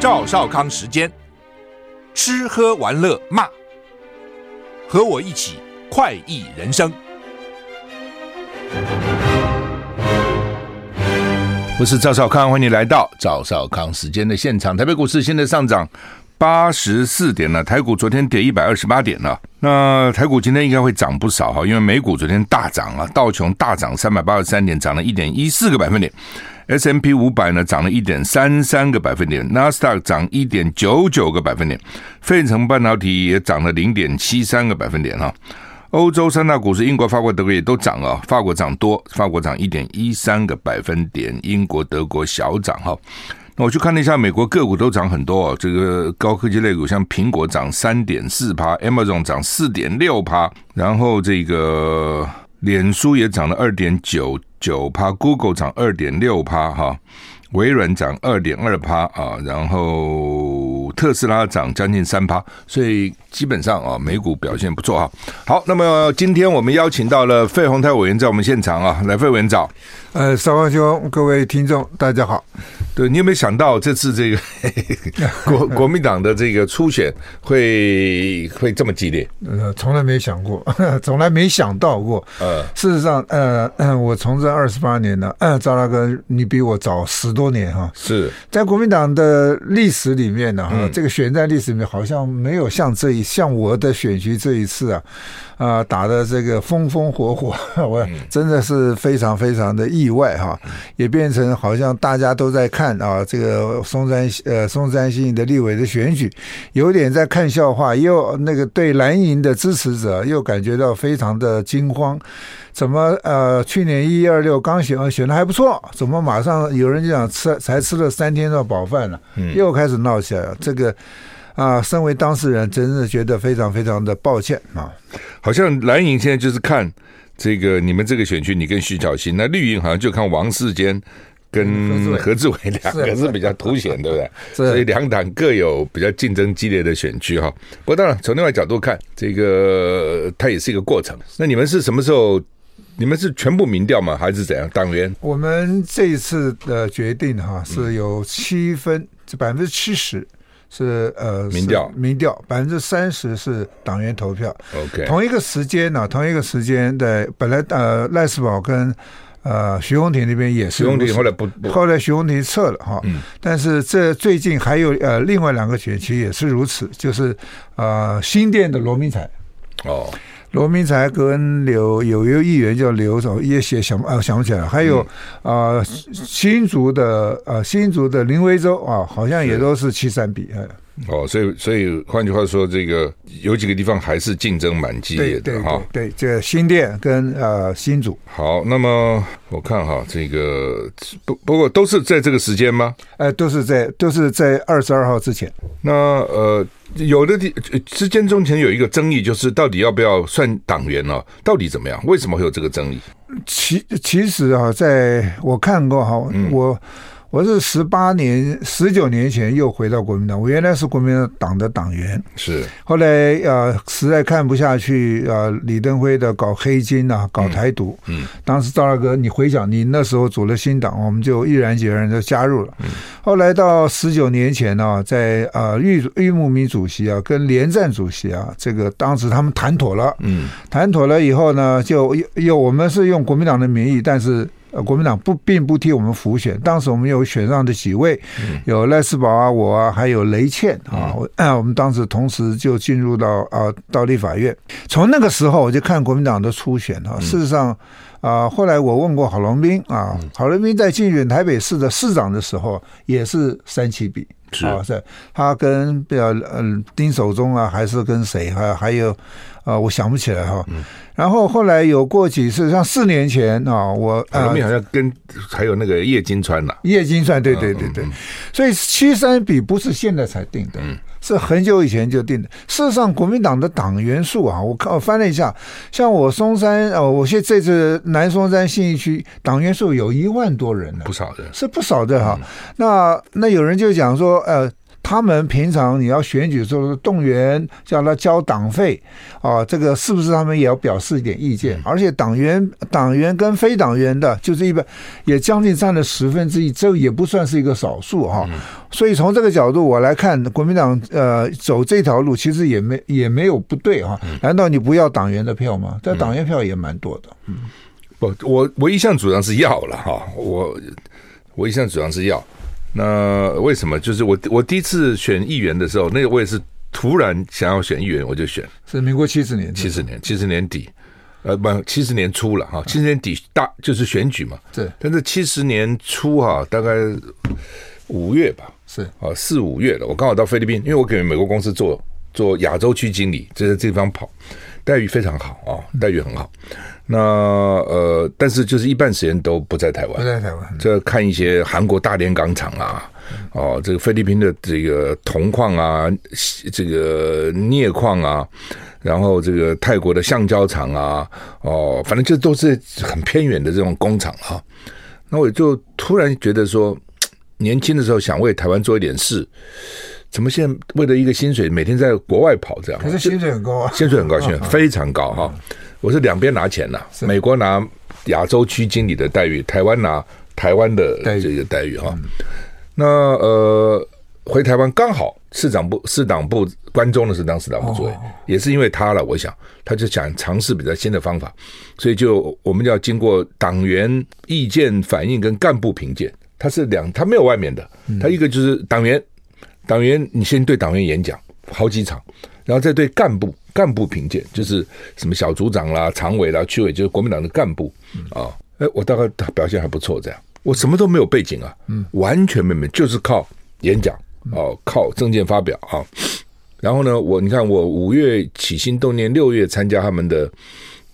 赵少康时间，吃喝玩乐骂，和我一起快意人生。我是赵少康，欢迎你来到赵少康时间的现场。台北股市现在上涨八十四点了，台股昨天跌一百二十八点了。那台股今天应该会涨不少哈，因为美股昨天大涨啊，道琼大涨三百八十三点，涨了一点一四个百分点。S M P 五百呢涨了一点三三个百分点，纳斯达克涨一点九九个百分点，费城半导体也涨了零点七三个百分点哈。欧洲三大股市，英国、法国、德国也都涨啊，法国涨多，法国涨一点一三个百分点，英国、德国小涨哈。那我去看了一下，美国个股都涨很多哦，这个高科技类股像苹果涨三点四趴，Amazon 涨四点六趴，然后这个脸书也涨了二点九。九趴，Google 涨二点六趴，哈，微软涨二点二趴啊，然后特斯拉涨将近三趴，所以基本上啊，美股表现不错哈。好，那么今天我们邀请到了费鸿泰委员在我们现场啊，来，费委员早。呃，少康兄，各位听众，大家好。对，你有没有想到这次这个 国国民党的这个初选会会这么激烈？呃，从来没想过，从来没想到过。呃，事实上，呃，我从政二十八年了，呃，赵大哥，你比我早十多年哈。是在国民党的历史里面呢，哈、嗯，这个选战历史里面好像没有像这一像我的选区这一次啊。啊、呃，打的这个风风火火，我真的是非常非常的意外哈，也变成好像大家都在看啊，这个松山呃松山信义的立委的选举，有点在看笑话，又那个对蓝营的支持者又感觉到非常的惊慌，怎么呃去年一一二六刚选选的还不错，怎么马上有人就想吃才吃了三天的饱饭了，又开始闹起来了，这个。啊，身为当事人，真的觉得非常非常的抱歉啊！好像蓝营现在就是看这个你们这个选区，你跟徐巧芯；那绿营好像就看王世坚跟何志伟两个是比较凸显，对不对？所以两党各有比较竞争激烈的选区哈。不过当然，从另外角度看，这个它也是一个过程。那你们是什么时候？你们是全部民调吗？还是怎样？党员？我们这一次的决定哈，是有七分，这百分之七十。是呃，民调民调百分之三十是党员投票。OK，同一个时间呢，同一个时间的本来呃赖世宝跟呃徐宏庭那边也是，徐宏庭后来不，不后来徐宏庭撤了哈。嗯，但是这最近还有呃另外两个选区也是如此，就是呃新店的罗明才哦。罗明才跟刘有一个议员叫刘什么，也写想啊想不起来，还有啊、呃、新竹的呃新竹的林威洲啊，好像也都是七三比哎。哦，所以所以换句话说，这个有几个地方还是竞争蛮激烈的哈。对，对，对，这个新店跟呃新竹。好，那么我看哈，这个不不过都是在这个时间吗？哎，都是在都是在二十二号之前。那呃，有的地之间中间有一个争议，就是到底要不要算党员呢？到底怎么样？为什么会有这个争议？其其实啊，在我看过哈，我。嗯我是十八年、十九年前又回到国民党，我原来是国民党的党员，是。后来呃实在看不下去啊、呃，李登辉的搞黑金啊，搞台独，嗯，嗯当时赵大哥，你回想你那时候组了新党，我们就毅然决然的加入了。嗯、后来到十九年前呢、啊，在呃郁郁慕明主席啊跟连战主席啊，这个当时他们谈妥了，嗯，谈妥了以后呢，就又又我们是用国民党的名义，但是。呃，国民党不并不替我们辅选，当时我们有选上的几位，有赖世宝啊，我啊，还有雷倩啊，我我们当时同时就进入到啊到立法院。从那个时候我就看国民党的初选啊，事实上啊，后来我问过郝龙斌啊，郝龙斌在竞选台北市的市长的时候也是三七比。啊，是他跟比较嗯丁守中啊，还是跟谁？还还有啊，我想不起来哈。然后后来有过几次，像四年前啊，我啊，好像跟还有那个叶金川呐，叶金川，对对对对。所以七三比不是现在才定的。嗯是很久以前就定的。事实上，国民党的党员数啊，我看我翻了一下，像我松山呃，我现这次南松山信义区党员数有一万多人呢，不少的，是不少的哈。嗯、那那有人就讲说，呃，他们平常你要选举的时候动员叫他交党费啊，这个是不是他们也要表示一点意见？而且党员、党员跟非党员的，就是一般也将近占了十分之一，这也不算是一个少数哈。所以从这个角度我来看，国民党呃走这条路其实也没也没有不对哈。难道你不要党员的票吗？这党员票也蛮多的。嗯，不，我我一向主张是要了哈，我我一向主张是要。那为什么？就是我我第一次选议员的时候，那个我也是突然想要选议员，我就选。是民国七十年，七十年，七十年底，呃，不，七十年初了哈。七十年底大就是选举嘛。对。但是七十年初哈，大概五月吧，是啊，四五月了。我刚好到菲律宾，因为我给美国公司做做亚洲区经理，就在这地方跑，待遇非常好啊，待遇很好。那呃，但是就是一半时间都不在台湾，不在台湾，这看一些韩国大连钢厂啊，哦，这个菲律宾的这个铜矿啊，这个镍矿啊，然后这个泰国的橡胶厂啊，哦，反正就都是很偏远的这种工厂啊。那我就突然觉得说，年轻的时候想为台湾做一点事，怎么现在为了一个薪水，每天在国外跑这样？可是薪水很高啊，薪水很高，薪水非常高哈。我是两边拿钱呐，美国拿亚洲区经理的待遇，台湾拿台湾的这个待遇。哈。那呃，回台湾刚好市长部市党部关中的是当市党部主任，也是因为他了，我想他就想尝试比较新的方法，所以就我们就要经过党员意见反映跟干部评鉴，他是两他没有外面的，他一个就是党员，党员你先对党员演讲好几场，然后再对干部。干部评鉴就是什么小组长啦、常委啦、区委，就是国民党的干部啊。哎，我大概表现还不错，这样我什么都没有背景啊，嗯，完全没有，就是靠演讲哦，靠政见发表啊。然后呢，我你看我五月起心动念，六月参加他们的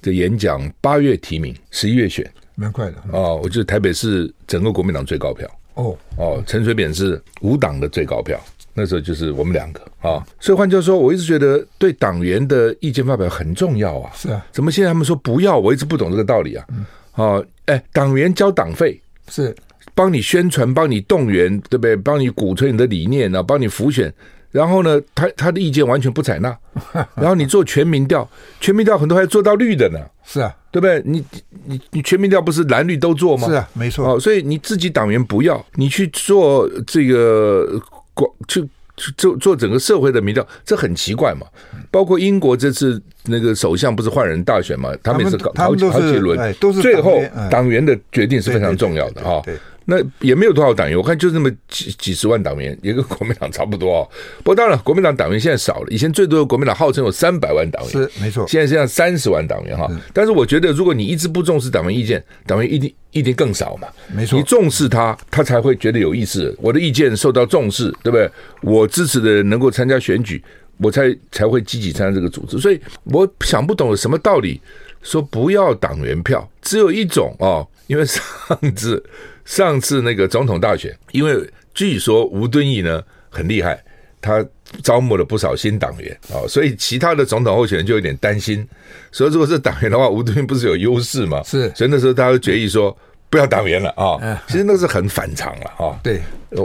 的演讲，八月提名，十一月选，蛮快的啊。我觉得台北市整个国民党最高票哦哦，陈水扁是无党的最高票。那时候就是我们两个啊，所以换句话说，我一直觉得对党员的意见发表很重要啊。是啊，怎么现在他们说不要？我一直不懂这个道理啊。啊，哎，党员交党费是帮你宣传、帮你动员，对不对？帮你鼓吹你的理念啊，帮你浮选。然后呢，他他的意见完全不采纳。然后你做全民调，全民调很多还做到绿的呢。是啊，对不对？你你你全民调不是蓝绿都做吗？是啊，没错。哦，所以你自己党员不要，你去做这个。广去去做做整个社会的民调，这很奇怪嘛。包括英国这次那个首相不是换人大选嘛，他们也是搞好几好几轮，最后党员的决定是非常重要的哈。那也没有多少党员，我看就那么几几十万党员，也跟国民党差不多哦。不过当然，国民党党员现在少了，以前最多的国民党号称有三百万党员，是没错。现在现在三十万党员哈，但是我觉得，如果你一直不重视党员意见，党员一定一定更少嘛。没错，你重视他，他才会觉得有意思。我的意见受到重视，对不对？我支持的人能够参加选举，我才才会积极参加这个组织。所以我想不懂什么道理，说不要党员票，只有一种哦，因为上次。上次那个总统大选，因为据说吴敦义呢很厉害，他招募了不少新党员啊，所以其他的总统候选人就有点担心，所以如果是党员的话，吴敦义不是有优势吗？是，所以那时候大家都决议说不要党员了啊。其实那是很反常了啊。对，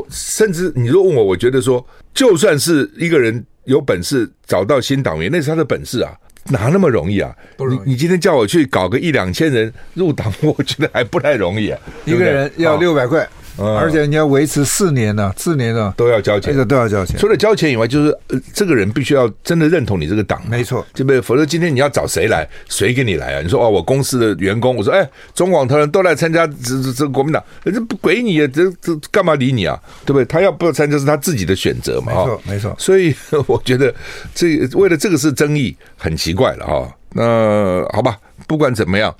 甚至你如果问我，我觉得说，就算是一个人有本事找到新党员，那是他的本事啊。哪那么容易啊？不容易。你你今天叫我去搞个一两千人入党，我觉得还不太容易啊。一个人要六百块。而且你要维持四年呢，四年呢都要交钱，这个都要交钱。除了交钱以外，就是呃，这个人必须要真的认同你这个党，没错，对不对？否则今天你要找谁来，谁给你来啊？你说哦，我公司的员工，我说哎，中广投人都来参加这这这国民党，这不鬼你啊，这这干嘛理你啊？对不对？他要不要参加是他自己的选择嘛，没错没错。所以 我觉得这为了这个是争议，很奇怪了哈。那好吧，不管怎么样。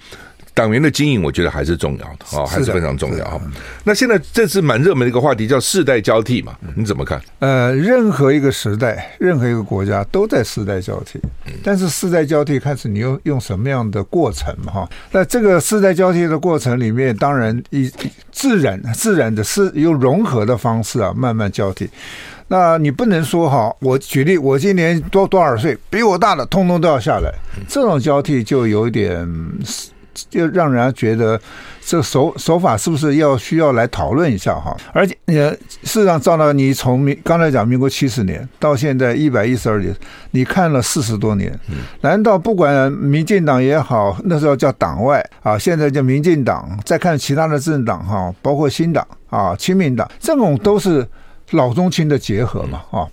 党员的经营，我觉得还是重要的啊，还是非常重要哈。那现在这次蛮热门的一个话题叫世代交替嘛，你怎么看？呃，任何一个时代，任何一个国家都在世代交替，但是世代交替看是你用用什么样的过程嘛哈。那这个世代交替的过程里面，当然以自然自然的是用融合的方式啊，慢慢交替。那你不能说哈，我举例，我今年多多少岁，比我大的通通都要下来，这种交替就有点。就让人家觉得这个手手法是不是要需要来讨论一下哈？而且呃，事实上，赵导，你从民刚才讲民国七十年到现在一百一十二年，你看了四十多年，难道不管民进党也好，那时候叫党外啊，现在叫民进党，再看其他的政党哈，包括新党啊、亲民党，这种都是老中青的结合嘛啊？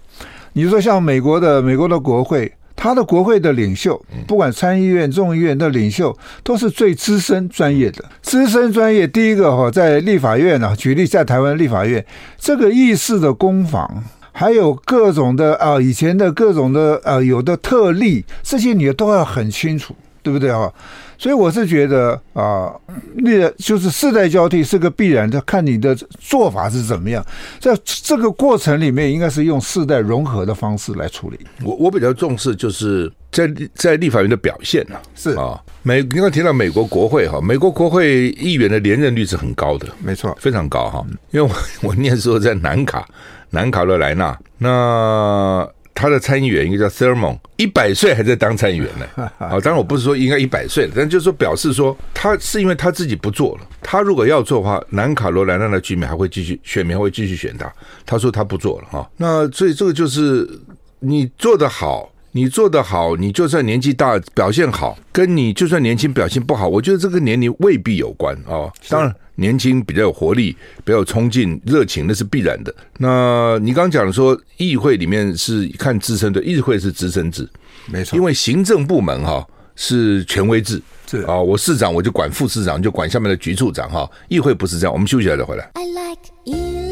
你说像美国的美国的国会。他的国会的领袖，不管参议院、众议院的领袖，都是最资深专业的。资深专业，第一个哈，在立法院呢，举例在台湾立法院，这个议事的攻防，还有各种的啊，以前的各种的呃，有的特例，这些你都要很清楚，对不对啊？所以我是觉得啊，那就是世代交替是个必然的，看你的做法是怎么样。在这个过程里面，应该是用世代融合的方式来处理。我我比较重视就是在在立法院的表现啊，是啊，美刚刚提到美国国会哈，美国国会议员的连任率是很高的，没错，非常高哈。因为我 我念书在南卡南卡罗来纳那。他的参议员一个叫 Thurmond，一百岁还在当参议员呢。啊，当然我不是说应该一百岁了，但就是说表示说他是因为他自己不做了。他如果要做的话，南卡罗来纳的居民还会继续，选民还会继续选他。他说他不做了哈。那所以这个就是你做的好，你做得好，你就算年纪大表现好，跟你就算年轻表现不好，我觉得这个年龄未必有关啊。当然。年轻比较有活力，比较有冲劲、热情，那是必然的。那你刚刚讲的说，议会里面是看资深的，议会是资深制，没错。因为行政部门哈是权威制，是啊，我市长我就管副市长，就管下面的局处长哈。议会不是这样，我们休息一下再回来。I like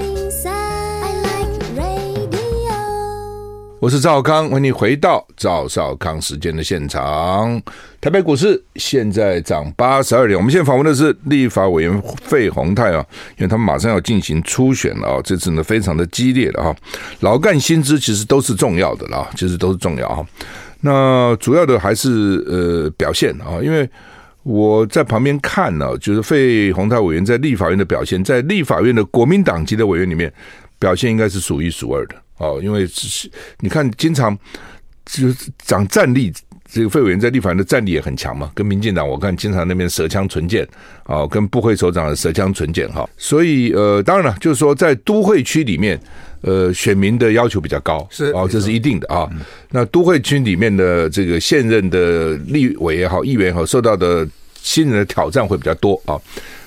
我是赵康，欢迎回到赵少康时间的现场。台北股市现在涨八十二点。我们现在访问的是立法委员费鸿泰啊，因为他们马上要进行初选了啊，这次呢非常的激烈了哈。老干新枝其实都是重要的啦，其实都是重要哈。那主要的还是呃表现啊，因为我在旁边看呢，就是费鸿泰委员在立法院的表现，在立法院的国民党籍的委员里面表现应该是数一数二的。哦，因为是你看，经常就是讲战力，这个费委员在立法院的战力也很强嘛。跟民进党，我看经常那边舌枪唇剑，哦，跟部会首长的舌枪唇剑哈。所以呃，当然了，就是说在都会区里面，呃，选民的要求比较高，是哦，这是一定的啊。那都会区里面的这个现任的立委也好，议员也好，受到的新人的挑战会比较多啊。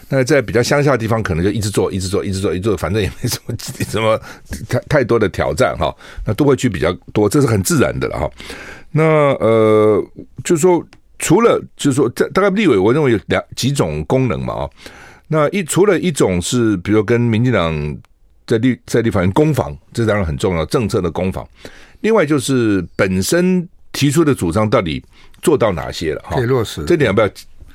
那在比较乡下的地方，可能就一直做，一直做，一直做，一直做，反正也没什么 什么太太多的挑战哈。那都会去比较多，这是很自然的了哈。那呃，就是说，除了就是说，这大概立委，我认为有两几种功能嘛啊。那一除了一种是，比如说跟民进党在立在立法院攻防，这当然很重要，政策的攻防。另外就是本身提出的主张到底做到哪些了哈？可以落实，这点要不要？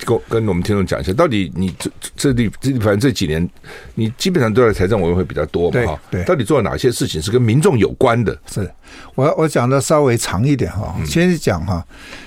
跟跟我们听众讲一下，到底你这这里这反正这几年，你基本上都在财政委员会比较多嘛哈？对，到底做了哪些事情是跟民众有关的？是我我讲的稍微长一点哈，先讲哈，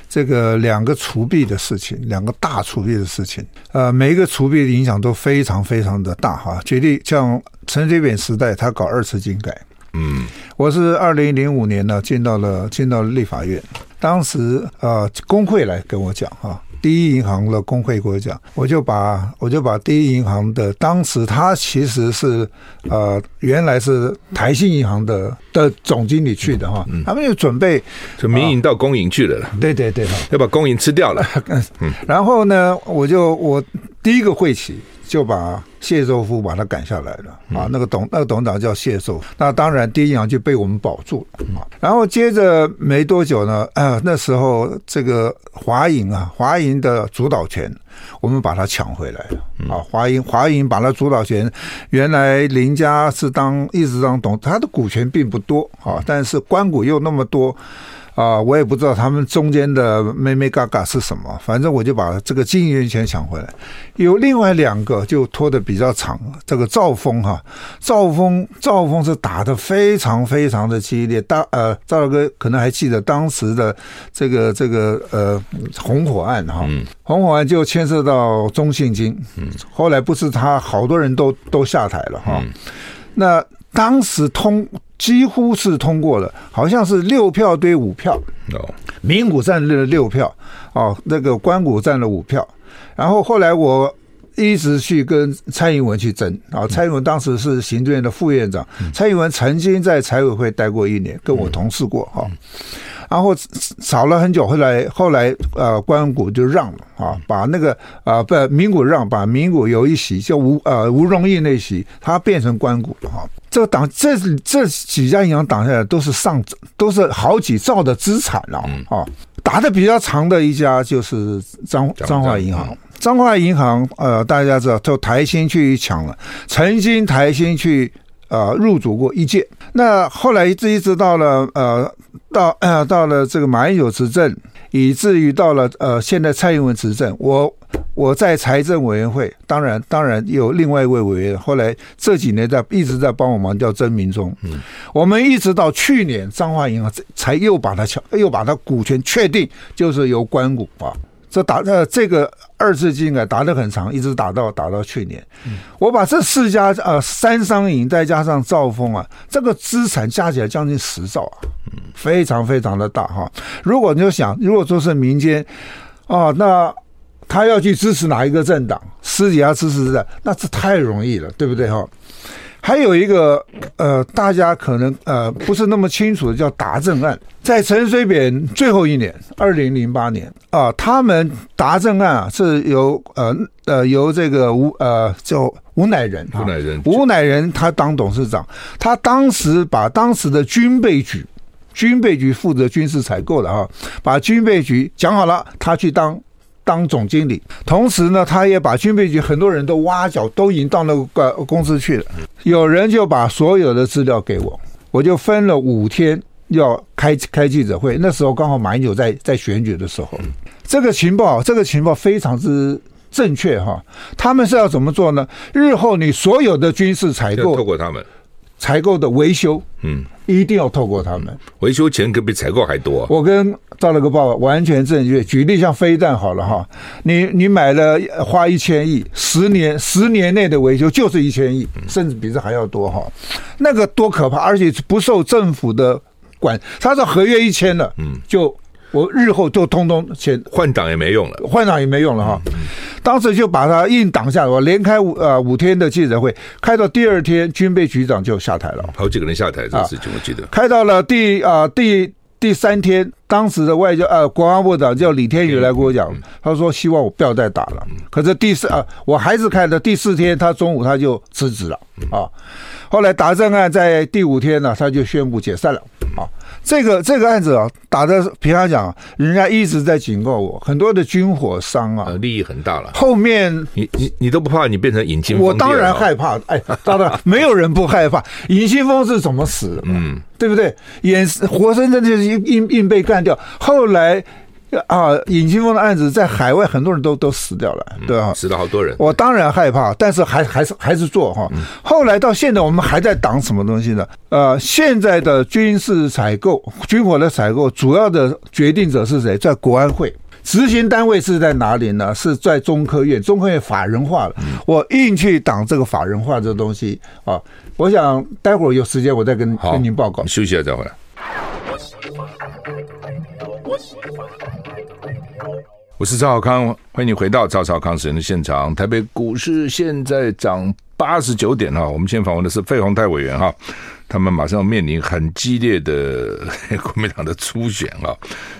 这个两个除弊的事情，两个大除弊的事情，呃，每一个除弊的影响都非常非常的大哈。举例像陈水扁时代，他搞二次金改，嗯，我是二零零五年呢进到了进到了立法院，当时呃工会来跟我讲哈。第一银行的工会给我讲，我就把我就把第一银行的当时他其实是呃原来是台信银行的的总经理去的哈，他们就准备从民营到公营去了，对对对，要把公营吃掉了。嗯，然后呢，我就我第一个会期。就把谢寿夫把他赶下来了啊！那个董那个董事长叫谢寿，那当然第一银行就被我们保住了啊。然后接着没多久呢，啊，那时候这个华银啊，华银的主导权我们把它抢回来了啊。华银华银把它主导权，原来林家是当一直当董，他的股权并不多啊，但是官股又那么多。啊，我也不知道他们中间的妹妹嘎嘎是什么，反正我就把这个经营权抢回来。有另外两个就拖得比较长，这个赵峰哈，赵峰赵峰是打得非常非常的激烈。当呃，赵大哥可能还记得当时的这个这个呃红火案哈，红火案就牵涉到中信金，后来不是他好多人都都下台了哈，那当时通。几乎是通过了，好像是六票对五票，民股占了六票，哦，那个关谷占了五票，然后后来我一直去跟蔡英文去争啊，蔡英文当时是行政院的副院长，蔡英文曾经在财委会待过一年，跟我同事过哈。然后吵了很久，后来后来呃，关谷就让了啊，把那个啊不民股让，把民股有一席叫吴呃吴荣义那席，他变成关谷了哈。这个党这这几家银行挡下来都是上都是好几兆的资产了啊。打的比较长的一家就是彰彰化银行，彰化银行呃大家知道，就台新去抢了，曾经台新去。呃，入主过一届，那后来一直一直到了呃，到呃到了这个马英九执政，以至于到了呃现在蔡英文执政，我我在财政委员会，当然当然有另外一位委员，后来这几年在一直在帮我忙，叫曾明忠。嗯，我们一直到去年彰化银行才又把它抢，又把它股权确定，就是由关谷啊。这打呃这个二字经啊打得很长，一直打到打到去年。嗯我把这四家呃三商银再加上兆丰啊，这个资产加起来将近十兆啊，非常非常的大哈。如果你就想，如果说是民间啊，那他要去支持哪一个政党，私底下支持的，那这太容易了，对不对哈？还有一个呃，大家可能呃不是那么清楚的，叫达政案，在陈水扁最后一年，二零零八年啊，他们达政案啊是由呃呃由这个吴呃叫吴乃仁，吴乃仁，吴乃仁他当董事长，他当时把当时的军备局，军备局负责军事采购的啊，把军备局讲好了，他去当。当总经理，同时呢，他也把军备局很多人都挖角，都已经到那个公司去了。有人就把所有的资料给我，我就分了五天要开开记者会。那时候刚好马英九在在选举的时候，这个情报，这个情报非常之正确哈。他们是要怎么做呢？日后你所有的军事采购，透过他们。采购的维修，嗯，一定要透过他们。维修钱可比采购还多。我跟赵了个报告，完全正确。举例像飞弹好了哈，你你买了花一千亿，十年十年内的维修就是一千亿，甚至比这还要多哈。那个多可怕，而且不受政府的管，他这合约一签了，嗯，就。我日后就通通先换挡也没用了，换挡也没用了哈。当时就把他硬挡下来，我连开五呃五天的记者会，开到第二天，军备局长就下台了，好几个人下台这个事情我记得。开到了第啊第第三天，当时的外交呃国防部长叫李天宇来跟我讲，他说希望我不要再打了。可是第四啊我还是开的第四天，他中午他就辞职了啊。后来达正案在第五天呢，他就宣布解散了啊。这个这个案子啊，打的平常讲，人家一直在警告我，很多的军火商啊，利益很大了。后面你你你都不怕你变成尹清风？我当然害怕。哎，当然 没有人不害怕。尹清风是怎么死的？嗯，对不对？演活生生就是硬硬被干掉。后来。啊，尹清峰的案子在海外很多人都都死掉了，对吧？死了好多人。我当然害怕，但是还还是还是做哈。后来到现在，我们还在挡什么东西呢？呃，现在的军事采购、军火的采购，主要的决定者是谁？在国安会，执行单位是在哪里呢？是在中科院。中科院法人化了，我硬去挡这个法人化这个东西啊。我想待会儿有时间我再跟跟您报告。休息一下再回来。我是赵少康，欢迎你回到赵少康时间的现场。台北股市现在涨八十九点哈，我们先访问的是费鸿泰委员哈，他们马上要面临很激烈的国民党的初选啊，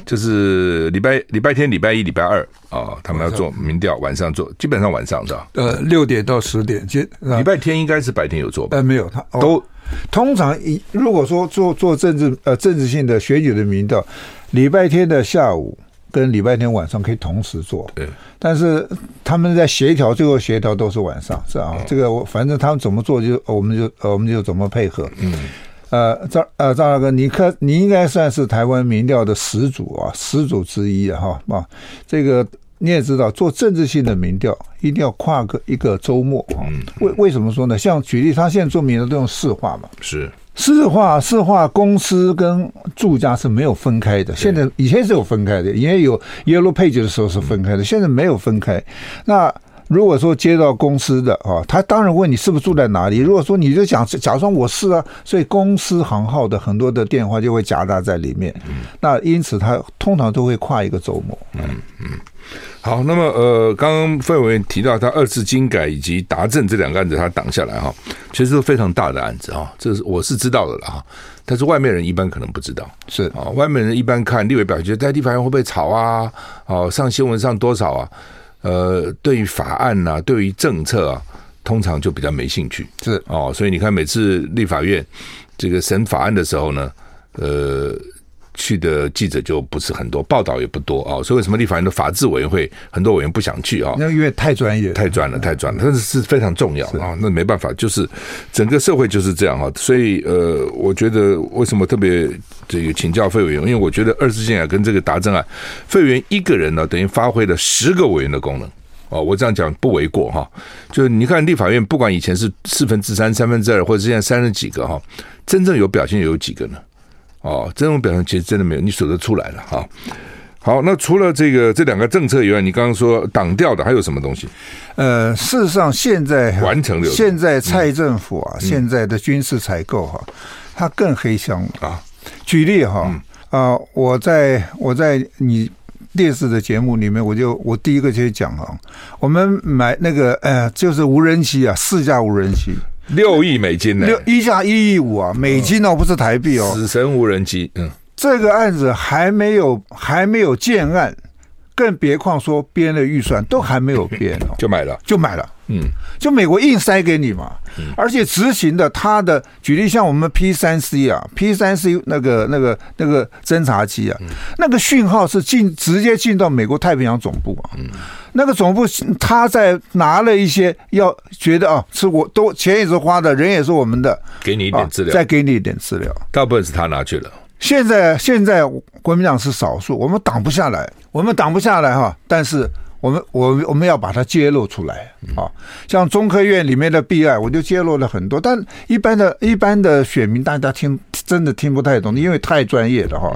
就是礼拜 礼拜天、礼拜一、礼拜二啊，他们要做民调，晚上做，基本上晚上是吧？呃，六点到十点，今礼拜天应该是白天有做吧？呃，没有，他都通常一如果说做做政治呃政治性的选举的民调，礼拜天的下午。跟礼拜天晚上可以同时做，对，但是他们在协调，最后协调都是晚上，是啊，这个我反正他们怎么做就我们就我们就怎么配合。嗯，呃，张呃张大哥，你可你应该算是台湾民调的始祖啊，始祖之一啊，哈啊，这个你也知道，做政治性的民调一定要跨个一个周末啊。为为什么说呢？像举例，他现在做民调都用市话嘛，是。市话市话，公司跟住家是没有分开的。现在以前是有分开的，以前有 Yellow Page 的时候是分开的，现在没有分开。那如果说接到公司的啊，他当然问你是不是住在哪里。如果说你就讲假装我是啊，所以公司行号的很多的电话就会夹杂在里面。那因此他通常都会跨一个周末。嗯嗯。好，那么呃，刚刚费委员提到他二次精改以及达政这两个案子，他挡下来哈，其实是非常大的案子啊，这是我是知道的了哈，但是外面人一般可能不知道，是啊，外面人一般看立委表决在立法院会不会吵啊？哦，上新闻上多少啊？呃，对于法案呐、啊，对于政策啊，通常就比较没兴趣。是哦，所以你看，每次立法院这个审法案的时候呢，呃，去的记者就不是很多，报道也不多啊。所以为什么立法院的法制委员会很多委员不想去啊？那因为太专业，太专了，太专了，但是是非常重要啊。那没办法，就是整个社会就是这样啊。所以呃，我觉得为什么特别这个请教费委员，因为我觉得二次性啊跟这个达政啊，费委员一个人呢，等于发挥了十个委员的功能哦。我这样讲不为过哈。就是你看立法院，不管以前是四分之三、三分之二，或者现在三十几个哈，真正有表现有几个呢？哦，这种表现其实真的没有，你数得出来了哈。好，那除了这个这两个政策以外，你刚刚说挡掉的还有什么东西？呃，事实上现在完成的，现在蔡政府啊，嗯、现在的军事采购哈，它更黑箱啊。举例哈啊、嗯呃，我在我在你电视的节目里面，我就我第一个就讲啊，我们买那个呃，就是无人机啊，四架无人机。六亿美金呢？六一架一亿五啊，美金哦，不是台币哦。死神无人机，嗯，这个案子还没有还没有建案，更别况说编的预算都还没有编哦，就买了，就买了，嗯，就美国硬塞给你嘛，而且执行的他的举例像我们 P 三 C 啊，P 三 C 那个那个那个侦察机啊，那个讯号是进直接进到美国太平洋总部啊。那个总部他在拿了一些，要觉得啊，是我都钱也是花的，人也是我们的，给你一点资料，再给你一点资料，大部分是他拿去了。现在现在国民党是少数，我们挡不下来，我们挡不下来哈，但是。我们我我们要把它揭露出来啊！像中科院里面的弊案，我就揭露了很多，但一般的一般的选民大家听真的听不太懂，因为太专业了哈。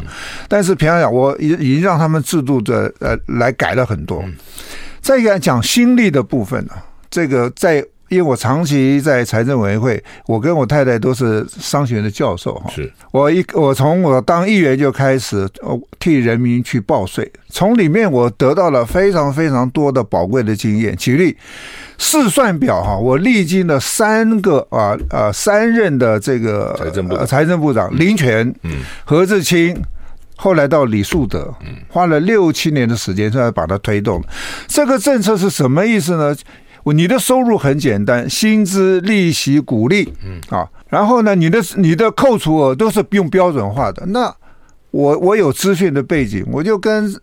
但是平常讲，我已已经让他们制度的呃来改了很多。再一个讲心力的部分呢，这个在。因为我长期在财政委员会，我跟我太太都是商学院的教授哈。是我一我从我当议员就开始替人民去报税，从里面我得到了非常非常多的宝贵的经验。举例试算表哈，我历经了三个啊啊三任的这个财政部财政部长林权、嗯何志清，后来到李树德，嗯花了六七年的时间才把它推动。这个政策是什么意思呢？你的收入很简单，薪资、利息、股利，嗯啊，然后呢，你的你的扣除额都是用标准化的。那我我有资讯的背景，我就跟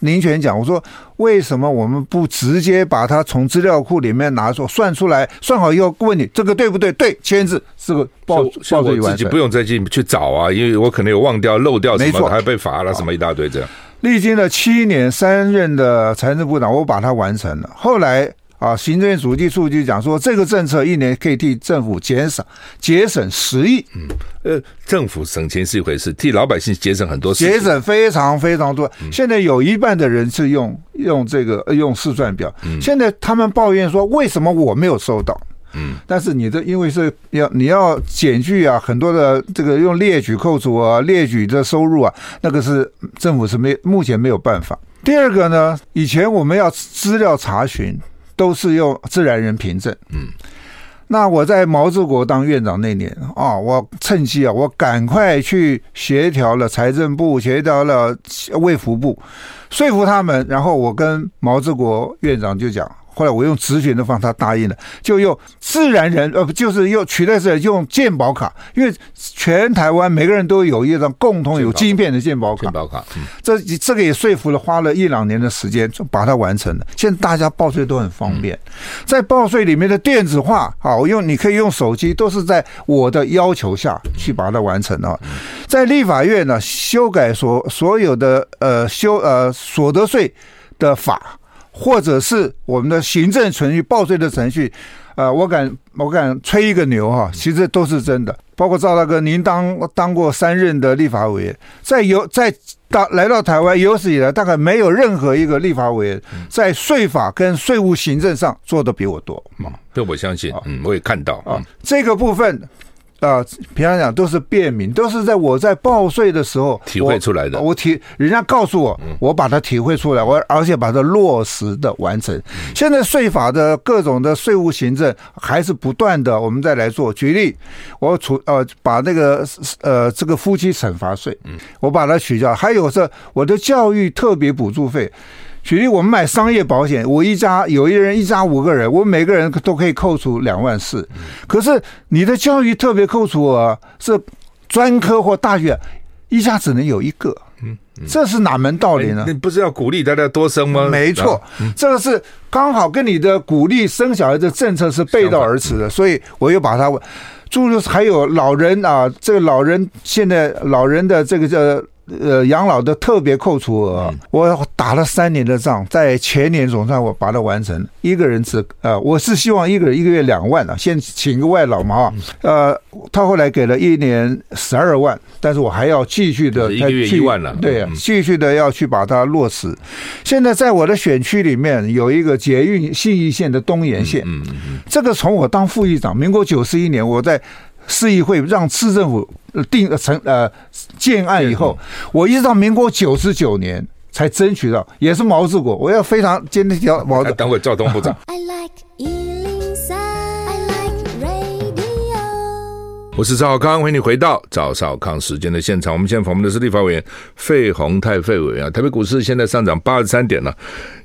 林权讲，我说为什么我们不直接把它从资料库里面拿出算出来，算好以后问你这个对不对？对，签字是个报报税完自己不用再进去找啊，因为我可能有忘掉、漏掉什么，还被罚了什么一大堆这样。历经了七年三任的财政部长，我把它完成了。后来。啊，行政院主计处就讲说，这个政策一年可以替政府减少节省十亿。嗯，呃，政府省钱是一回事，替老百姓节省很多，节省非常非常多。现在有一半的人是用用这个用试算表，现在他们抱怨说，为什么我没有收到？嗯，但是你的因为是要你要减去啊，很多的这个用列举扣除啊，列举的收入啊，那个是政府是没目前没有办法。第二个呢，以前我们要资料查询。都是用自然人凭证。嗯，那我在毛治国当院长那年啊，我趁机啊，我赶快去协调了财政部，协调了卫福部，说服他们。然后我跟毛治国院长就讲。后来我用直觉的方式，他答应了，就用自然人，呃，不就是用取代是用健保卡，因为全台湾每个人都有一张共同有晶片的健保卡。健保卡，嗯，这这个也说服了，花了一两年的时间就把它完成了。现在大家报税都很方便，在报税里面的电子化，啊，我用你可以用手机，都是在我的要求下去把它完成的。在立法院呢，修改所所有的呃修呃所得税的法。或者是我们的行政程序、报税的程序，呃，我敢我敢吹一个牛哈，其实都是真的。包括赵大哥，您当当过三任的立法委员，在有在到来到台湾有史以来，大概没有任何一个立法委员在税法跟税务行政上做的比我多。嗯，这我相信，嗯，我也看到啊，这个部分。啊，平常讲都是便民，都是在我在报税的时候体会出来的。我，我体人家告诉我，我把它体会出来，我而且把它落实的完成。现在税法的各种的税务行政还是不断的，我们再来做。举例，我处呃把那个呃这个夫妻惩罚税，我把它取消。还有是我的教育特别补助费。举例，我们买商业保险，我一家有一人一家五个人，我每个人都可以扣除两万四。可是你的教育特别扣除额是专科或大学，一家只能有一个。嗯，这是哪门道理呢？你不是要鼓励大家多生吗？没错，这个是刚好跟你的鼓励生小孩的政策是背道而驰的，所以我又把它。诸如还有老人啊，这个老人现在老人的这个叫。呃，养老的特别扣除额，我打了三年的仗，在前年总算我把它完成。一个人只呃，我是希望一个人一个月两万啊，先请个外劳嘛。呃，他后来给了一年十二万，但是我还要继续的一个月一万了，对，继续的要去把它落实。现在在我的选区里面有一个捷运信义线的东延线，嗯嗯，这个从我当副议长，民国九十一年我在。市议会让市政府定成呃建案以后，我一直到民国九十九年才争取到，也是毛治国。我要非常坚定条毛。等会赵东部长。我是赵少康，欢迎你回到赵少康时间的现场。我们现在访问的是立法委员费鸿泰费委员啊。台北股市现在上涨八十三点了，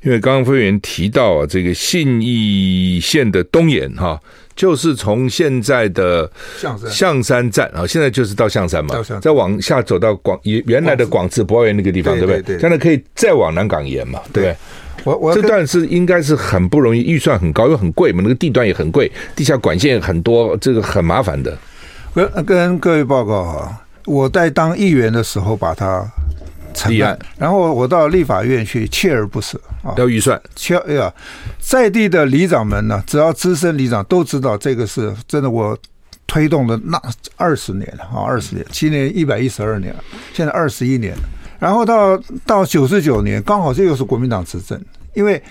因为刚刚费委员提到啊，这个信义县的东延哈。就是从现在的象山象山站啊，现在就是到象山嘛，再往下走到广原来的广智博爱园那个地方，对不对？现在可以再往南港延嘛，对不对？我我这段是应该是很不容易，预算很高，又很贵嘛，那个地段也很贵，地下管线很多，这个很麻烦的。跟跟各位报告哈，我在当议员的时候把它。立案，然后我到立法院去，锲而不舍啊，要预算。锲哎呀，在地的里长们呢，只要资深里长都知道，这个是真的，我推动了那二十年了啊，二十年，今年一百一十二年了，现在二十一年，然后到到九十九年，刚好这又是国民党执政，因为。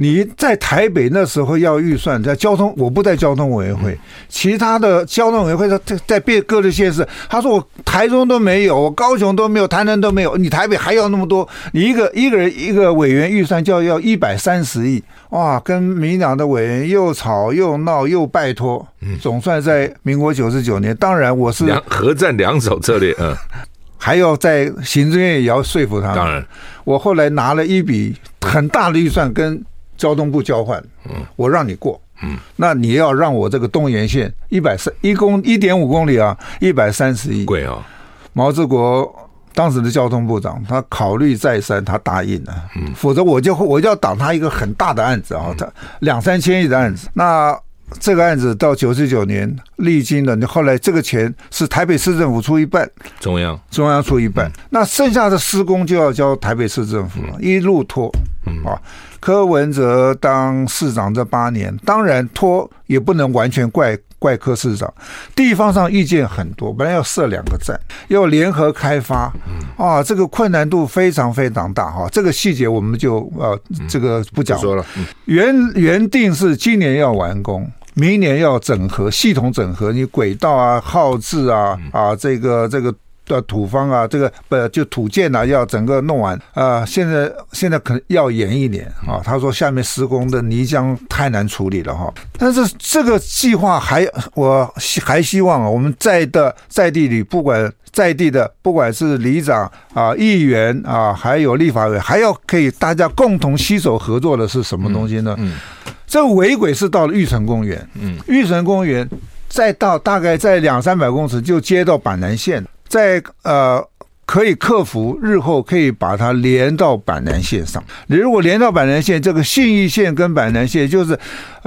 你在台北那时候要预算，在交通我不在交通委员会，其他的交通委员会在在别各的县市，他说我台中都没有，我高雄都没有，台南都没有，你台北还要那么多，你一个一个人一个委员预算就要要一百三十亿，哇，跟民党的委员又吵又闹又拜托，总算在民国九十九年，当然我是两合战两手策略，嗯，还要在行政院也要说服他们，当然，我后来拿了一笔很大的预算跟。交通部交换，嗯，我让你过，嗯，那你要让我这个东延线一百三一公一点五公里啊，一百三十亿，贵啊！毛志国当时的交通部长，他考虑再三，他答应了，嗯，否则我就我就要挡他一个很大的案子啊，他两三千亿的案子，那这个案子到九十九年历经了，你后来这个钱是台北市政府出一半，中央。中央出一半，那剩下的施工就要交台北市政府了，一路拖，嗯。啊。柯文哲当市长这八年，当然拖也不能完全怪怪柯市长，地方上意见很多，本来要设两个站，要联合开发，啊，这个困难度非常非常大哈，这个细节我们就呃这个不讲说了。原原定是今年要完工，明年要整合系统整合，你轨道啊、号志啊啊这个这个。的土方啊，这个不就土建啊，要整个弄完啊、呃。现在现在可能要延一年啊。他说下面施工的泥浆太难处理了哈。但是这个计划还我还希望啊，我们在的在地里，不管在地的，不管是里长啊、议员啊，还有立法委，还要可以大家共同携手合作的是什么东西呢？嗯，嗯这个尾轨是到了玉成公园，嗯，玉成公园再到大概在两三百公尺就接到板南线。在呃可以克服，日后可以把它连到板南线上。你如果连到板南线，这个信义线跟板南线就是，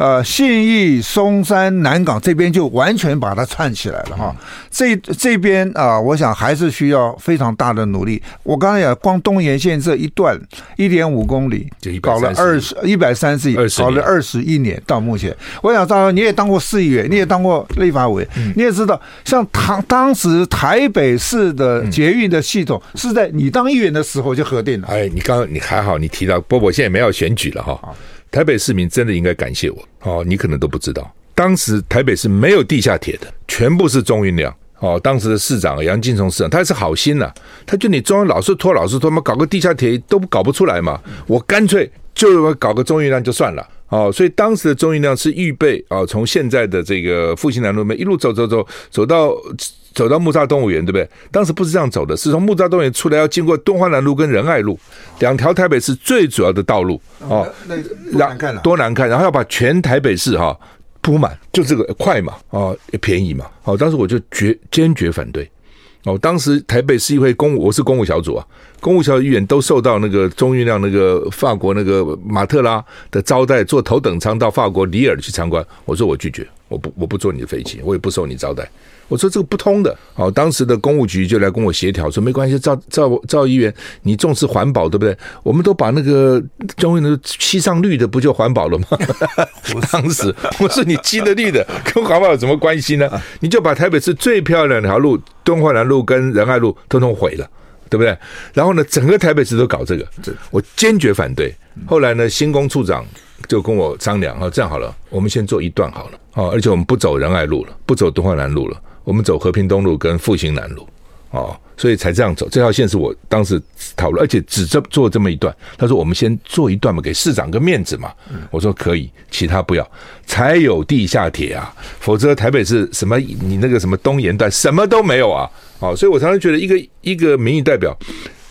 呃，信义、松山、南港这边就完全把它串起来了哈。这这边啊，我想还是需要非常大的努力。我刚才讲，光东延线这一段一点五公里，搞了二十一百三十亿，搞了二十一年到目前。我想，赵，你也当过市议员，你也当过立法委，你也知道，像当当时台北市的捷运的。系统是在你当议员的时候就核定了。哎，你刚刚你还好，你提到波波现在没有选举了哈。台北市民真的应该感谢我哦，你可能都不知道，当时台北是没有地下铁的，全部是中运量哦。当时的市长杨金松市长，他也是好心呐、啊，他就你中央老是拖，老是拖嘛，搞个地下铁都搞不出来嘛，我干脆就搞个中运量就算了哦。所以当时的中运量是预备啊，从现在的这个复兴南路那边一路走走走走到。走到木栅动物园，对不对？当时不是这样走的，是从木栅动物园出来，要经过东华南路跟仁爱路两条台北市最主要的道路哦。那多难看了，多难看！然后要把全台北市哈铺满，就这个快嘛，哦，也便宜嘛，哦，当时我就决坚决反对。哦，当时台北市议会公务，我是公务小组啊，公务小组议员都受到那个中运量那个法国那个马特拉的招待，坐头等舱到法国里尔去参观。我说我拒绝，我不我不坐你的飞机，我也不受你招待。我说这个不通的。哦，当时的公务局就来跟我协调，说没关系，赵赵赵议员，你重视环保对不对？我们都把那个中运的漆上绿的，不就环保了吗？我当时 我说你漆的绿的跟环保有什么关系呢？你就把台北市最漂亮的条路。敦化南路跟仁爱路通通毁了，对不对？然后呢，整个台北市都搞这个，我坚决反对。后来呢，新工处长就跟我商量，哈，这样好了，我们先做一段好了，哦，而且我们不走仁爱路了，不走敦化南路了，我们走和平东路跟复兴南路，哦。所以才这样走，这条线是我当时讨论，而且只这做这么一段。他说：“我们先做一段嘛，给市长个面子嘛。”我说：“可以，其他不要，才有地下铁啊，否则台北是什么？你那个什么东延段什么都没有啊！”哦，所以我常常觉得，一个一个民意代表，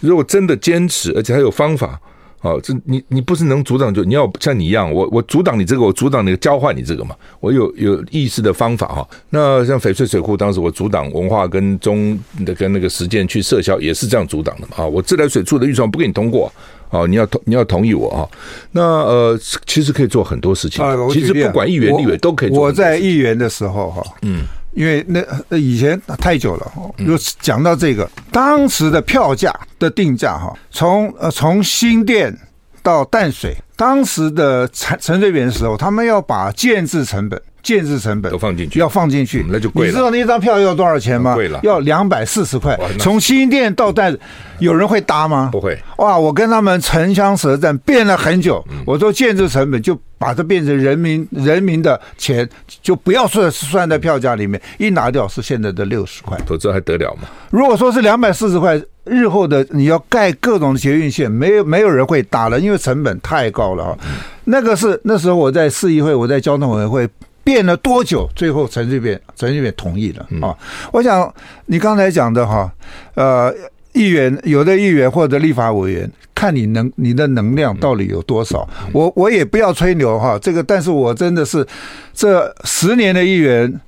如果真的坚持，而且还有方法。哦，这你你不是能阻挡就你要像你一样，我我阻挡你这个，我阻挡你交换你这个嘛，我有有意识的方法哈。那像翡翠水库，当时我阻挡文化跟中的跟那个实践去撤销，也是这样阻挡的嘛。啊，我自来水处的预算不给你通过，哦，你要同你要同意我啊。那呃，其实可以做很多事情，其实不管议员立委都可以做。我在议员的时候哈，嗯。因为那以前太久了，又讲到这个当时的票价的定价哈，从呃从新店到淡水，当时的陈陈水扁的时候，他们要把建制成本。建制成本都放进去，要放进去，那就贵了。你知道那一张票要多少钱吗？贵了，要两百四十块。从新店到淡，有人会搭吗？不会。哇，我跟他们唇枪舌战，辩了很久。我说建制成本就把它变成人民人民的钱，就不要算算在票价里面，一拿掉是现在的六十块。否则还得了吗？如果说是两百四十块，日后的你要盖各种捷运线，没有没有人会搭了，因为成本太高了啊。那个是那时候我在市议会，我在交通委员会。辩了多久？最后陈水扁陈水扁同意了啊！我想你刚才讲的哈，呃，议员有的议员或者立法委员，看你能你的能量到底有多少。我我也不要吹牛哈，这个，但是我真的是这十年的议员。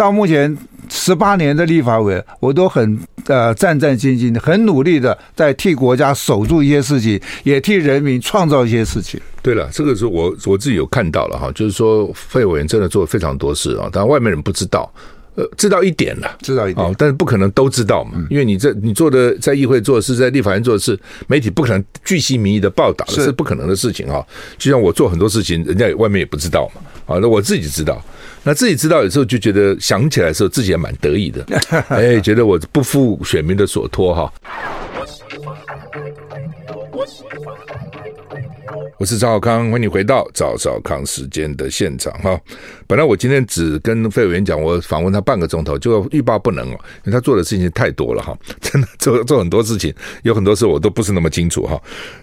到目前十八年的立法委员，我都很呃战战兢兢的，很努力的在替国家守住一些事情，也替人民创造一些事情。对了，这个是我我自己有看到了哈，就是说费委员真的做了非常多事啊，但外面人不知道，呃，知道一点了，知道一点，哦，但是不可能都知道嘛，因为你这你做的在议会做的事，在立法院做的事，媒体不可能据细靡遗的报道，是不可能的事情哈。就像我做很多事情，人家外面也不知道嘛，啊，那我自己知道。那自己知道有时候就觉得想起来的时候自己也蛮得意的，哎，觉得我不负选民的所托哈。我是赵少康，欢迎你回到赵少康时间的现场哈。本来我今天只跟费委员讲，我访问他半个钟头，就欲罢不能哦，因为他做的事情太多了哈，真的做做很多事情，有很多事我都不是那么清楚哈。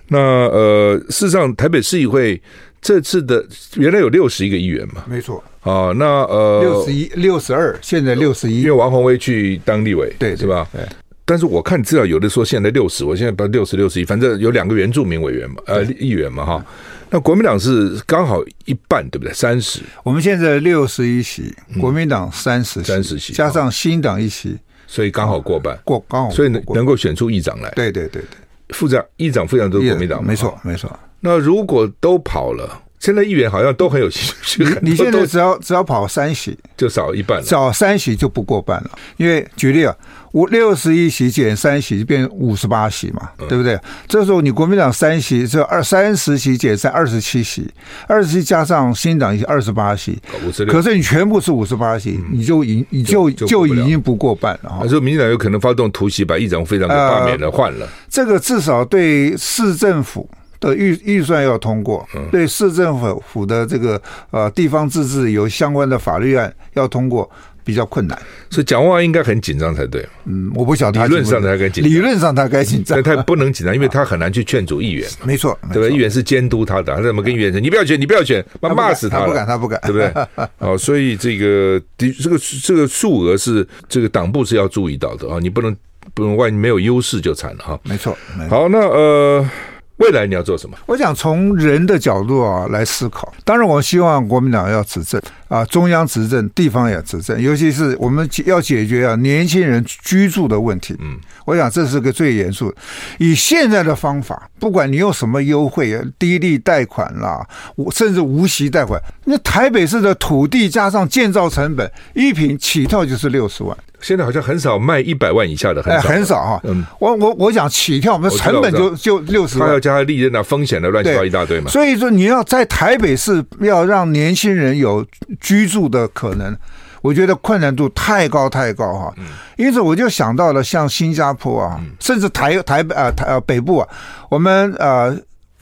那呃，事实上台北市议会。这次的原来有六十一个议员嘛？没错。哦，那呃，六十一、六十二，现在六十一。因为王宏威去当立委，对，是吧？对。但是我看资料，有的说现在六十，我现在不六十六十一，反正有两个原住民委员嘛，呃，议员嘛，哈。那国民党是刚好一半，对不对？三十。我们现在六十一席，国民党三十，三十席，加上新党一席，所以刚好过半，过刚好，所以能能够选出议长来。对对对对，副长、议长、副长都是国民党，没错没错。那如果都跑了？现在议员好像都很有兴趣。你现在只要只要跑三席，就少一半了。少三席就不过半了。因为举例啊，五六十一席减三席就变五十八席嘛，对不对？这时候你国民党三席，这二三十席减三二十七席，二十七加上新党一二十八席，可是你全部是五十八席，你就已你就就已经不过半了。那时候民进党有可能发动突袭，把议长、副议长给罢免了，换了。这个至少对市政府。的预预算要通过，对市政府府的这个呃地方自治有相关的法律案要通过比较困难，所以蒋万应该很紧张才对。嗯，我不晓得。理论上他该紧张，理论上他该紧张，但他不能紧张，因为他很难去劝阻议员。没错，对吧？议员是监督他的，他怎么跟议员说？你不要选，你不要选，骂骂死他不敢，他不敢，对不对？哦，所以这个的这个这个数额是这个党部是要注意到的啊，你不能不能万一没有优势就惨了哈。没错。好，那呃。未来你要做什么？我想从人的角度啊来思考。当然，我希望国民党要执政啊，中央执政，地方也执政。尤其是我们要解决啊年轻人居住的问题。嗯，我想这是个最严肃。以现在的方法，不管你用什么优惠，低利贷款啦，甚至无息贷款，那台北市的土地加上建造成本，一平起跳就是六十万。现在好像很少卖一百万以下的，很少，很少哈。嗯，我我我想起跳，我们成本就就六十万，他要加利润的风险的乱七八糟一大堆嘛。所以说你要在台北市要让年轻人有居住的可能，我觉得困难度太高太高哈。因此我就想到了像新加坡啊，甚至台台北啊台呃北部啊，我们呃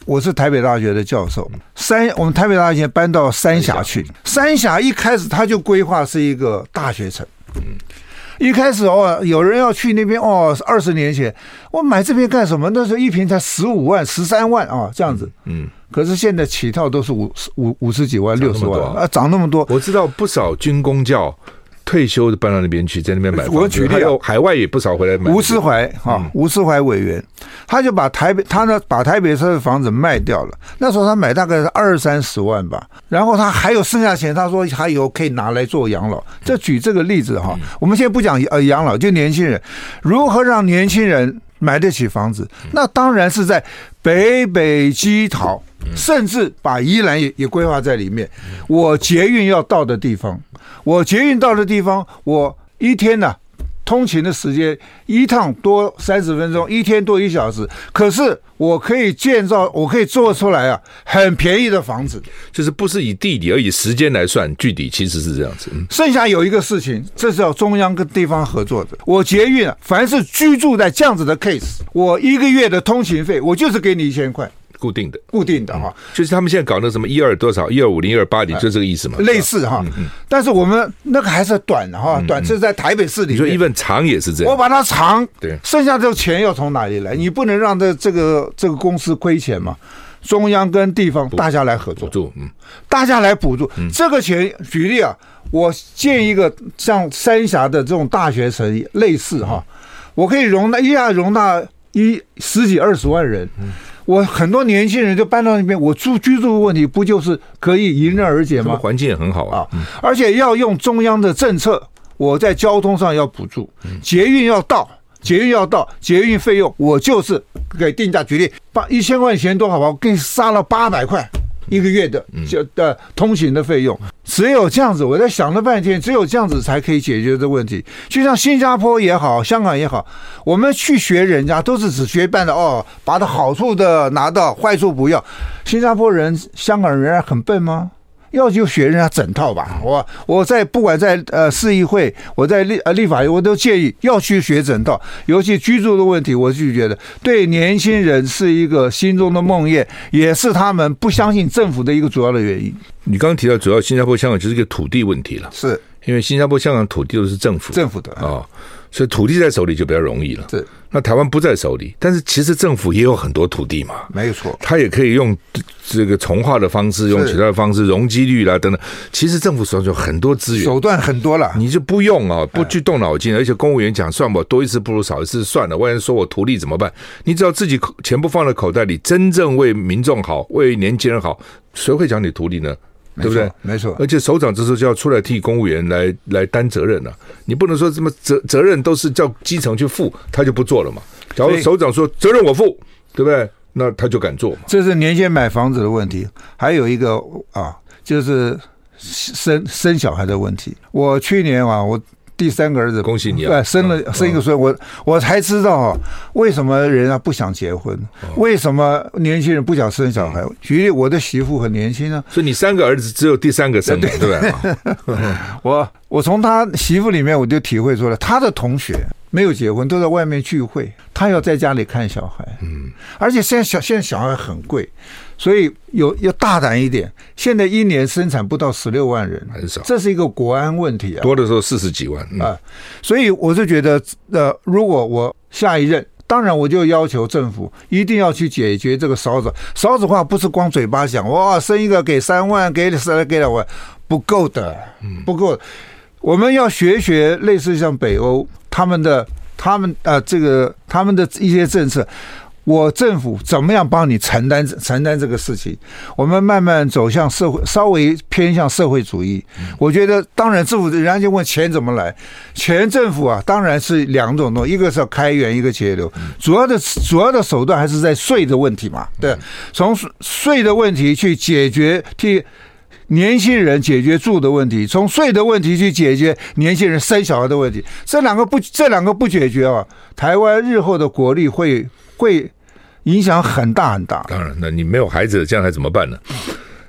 我是台北大学的教授，三我们台北大学搬到三峡去，三峡一开始他就规划是一个大学城，嗯。一开始哦，有人要去那边哦，二十年前我买这边干什么？那时候一瓶才十五万、十三万啊，这样子。嗯，可是现在起跳都是五五五十几万、六十万啊，涨那么多。我知道不少军工教。退休的搬到那边去，在那边买房子。我举例，还有海外也不少回来买。吴思怀啊，吴思怀委员，他就把台北，他呢把台北市的房子卖掉了。那时候他买大概是二三十万吧，然后他还有剩下钱，他说他以后可以拿来做养老。这举这个例子哈，我们现在不讲呃养老，就年轻人如何让年轻人买得起房子？那当然是在北北基桃，甚至把宜兰也也规划在里面。我捷运要到的地方。我捷运到的地方，我一天呢、啊，通勤的时间一趟多三十分钟，一天多一小时。可是我可以建造，我可以做出来啊，很便宜的房子。就是不是以地理而以时间来算，具体其实是这样子。剩下有一个事情，这是要中央跟地方合作的。我捷运啊，凡是居住在这样子的 case，我一个月的通勤费，我就是给你一千块。固定的，固定的哈、嗯，就是他们现在搞那什么一二多少一二五零一二八零，就这个意思嘛，类似哈。嗯、但是我们那个还是短的哈，短是在台北市里。你说一份长也是这样，我把它长，对，剩下这个钱要从哪里来？你不能让这这个这个公司亏钱嘛？中央跟地方大家来合作，补助，嗯，大家来补助、嗯、这个钱。举例啊，我建一个像三峡的这种大学城类似哈，我可以容纳一下容纳一十几二十万人。嗯我很多年轻人就搬到那边，我住居住的问题不就是可以迎刃而解吗？环境也很好啊，而且要用中央的政策，我在交通上要补助，捷运要到，捷运要到，捷运费用我就是给定价，决定，把一千块钱多好吧，我？给你杀了八百块。一个月的就的通行的费用，只有这样子，我在想了半天，只有这样子才可以解决这问题。就像新加坡也好，香港也好，我们去学人家都是只学半的哦，把它好处的拿到，坏处不要。新加坡人、香港人很笨吗？要就学人家整套吧，我我在不管在呃市议会，我在立呃立法院，我都建议要去学整套。尤其居住的问题，我就觉得对年轻人是一个心中的梦魇，也是他们不相信政府的一个主要的原因。你刚刚提到，主要新加坡、香港就是一个土地问题了，是因为新加坡、香港土地都是政府政府的啊。哦所以土地在手里就比较容易了。是，那台湾不在手里，但是其实政府也有很多土地嘛。没有错，他也可以用这个从化的方式，用其他的方式，容积率啦等等。其实政府手上有很多资源，手段很多了，你就不用啊，不去动脑筋。而且公务员讲，算吧多一次不如少一次，算了。万一说我图利怎么办？你只要自己钱不放在口袋里，真正为民众好，为年轻人好，谁会讲你图利呢？对不对？没错。而且首长这时候就要出来替公务员来来担责任了，你不能说什么责责任都是叫基层去负，他就不做了嘛。假如首长说责任我负，对不对？那他就敢做嘛。这是年轻买房子的问题，还有一个啊，就是生生小孩的问题。我去年啊，我。第三个儿子，恭喜你啊！对，生了生一个孙，我我才知道啊，为什么人啊不想结婚？为什么年轻人不想生小孩？举例，我的媳妇很年轻啊，所以你三个儿子只有第三个生，对不对？我我从他媳妇里面我就体会出来，他的同学没有结婚，都在外面聚会，他要在家里看小孩。嗯，而且现在小现在小孩很贵。所以有要大胆一点，现在一年生产不到十六万人，很少，这是一个国安问题啊。多的时候四十几万、嗯、啊，所以我是觉得，呃，如果我下一任，当然我就要求政府一定要去解决这个少子少子化，不是光嘴巴讲，哇，生一个给三万，给三给两万，不够的，不够。我们要学学类似像北欧他们的，他们啊，这个他们的一些政策。我政府怎么样帮你承担承担这个事情？我们慢慢走向社会，稍微偏向社会主义。我觉得，当然政府人家就问钱怎么来，钱政府啊，当然是两种东西，一个是要开源，一个节流。主要的主要的手段还是在税的问题嘛。对，从税的问题去解决替年轻人解决住的问题，从税的问题去解决年轻人生小孩的问题。这两个不这两个不解决啊，台湾日后的国力会会。影响很大很大。当然，那你没有孩子，将来怎么办呢？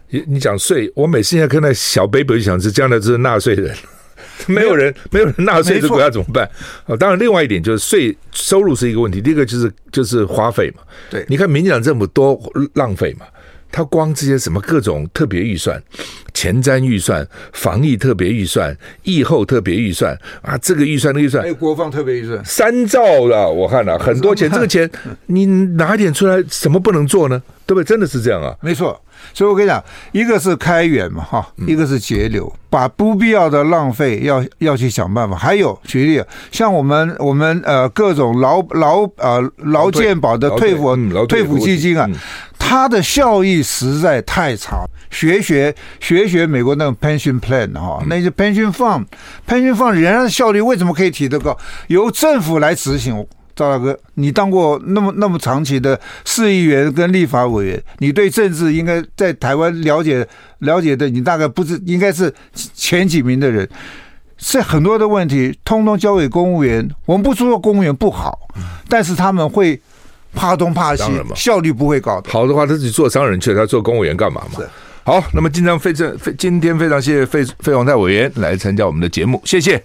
你你讲税，我每次现在看到小 baby 就想是将来就是纳税人，没有人没有人纳税，这国家怎么办？啊，当然，另外一点就是税收入是一个问题，第一个就是就是花费嘛。对，你看民进党政府多浪费嘛。他光这些什么各种特别预算、前瞻预算、防疫特别预算、疫后特别预算啊，这个预算那个预算，还有国防特别预算，三兆了，我看了很多钱，这个钱你拿一点出来，什么不能做呢？对不对？真的是这样啊？没错。所以我跟你讲，一个是开源嘛，哈，一个是节流，把不必要的浪费要要去想办法。还有举例，像我们我们呃各种劳劳呃劳健保的退抚退抚基金啊，它的效益实在太差。学学学学美国那个 pension plan 哈，那些 pension fund pension fund 人家的效率为什么可以提得高？由政府来执行。赵大哥，你当过那么那么长期的市议员跟立法委员，你对政治应该在台湾了解了解的，你大概不是应该是前几名的人。是很多的问题，通通交给公务员。我们不说公务员不好，但是他们会怕东怕西，效率不会高的。好的话，他自己做商人去了，他做公务员干嘛嘛？好，那么今天非常非今天非常谢谢费费鸿泰委员来参加我们的节目，谢谢。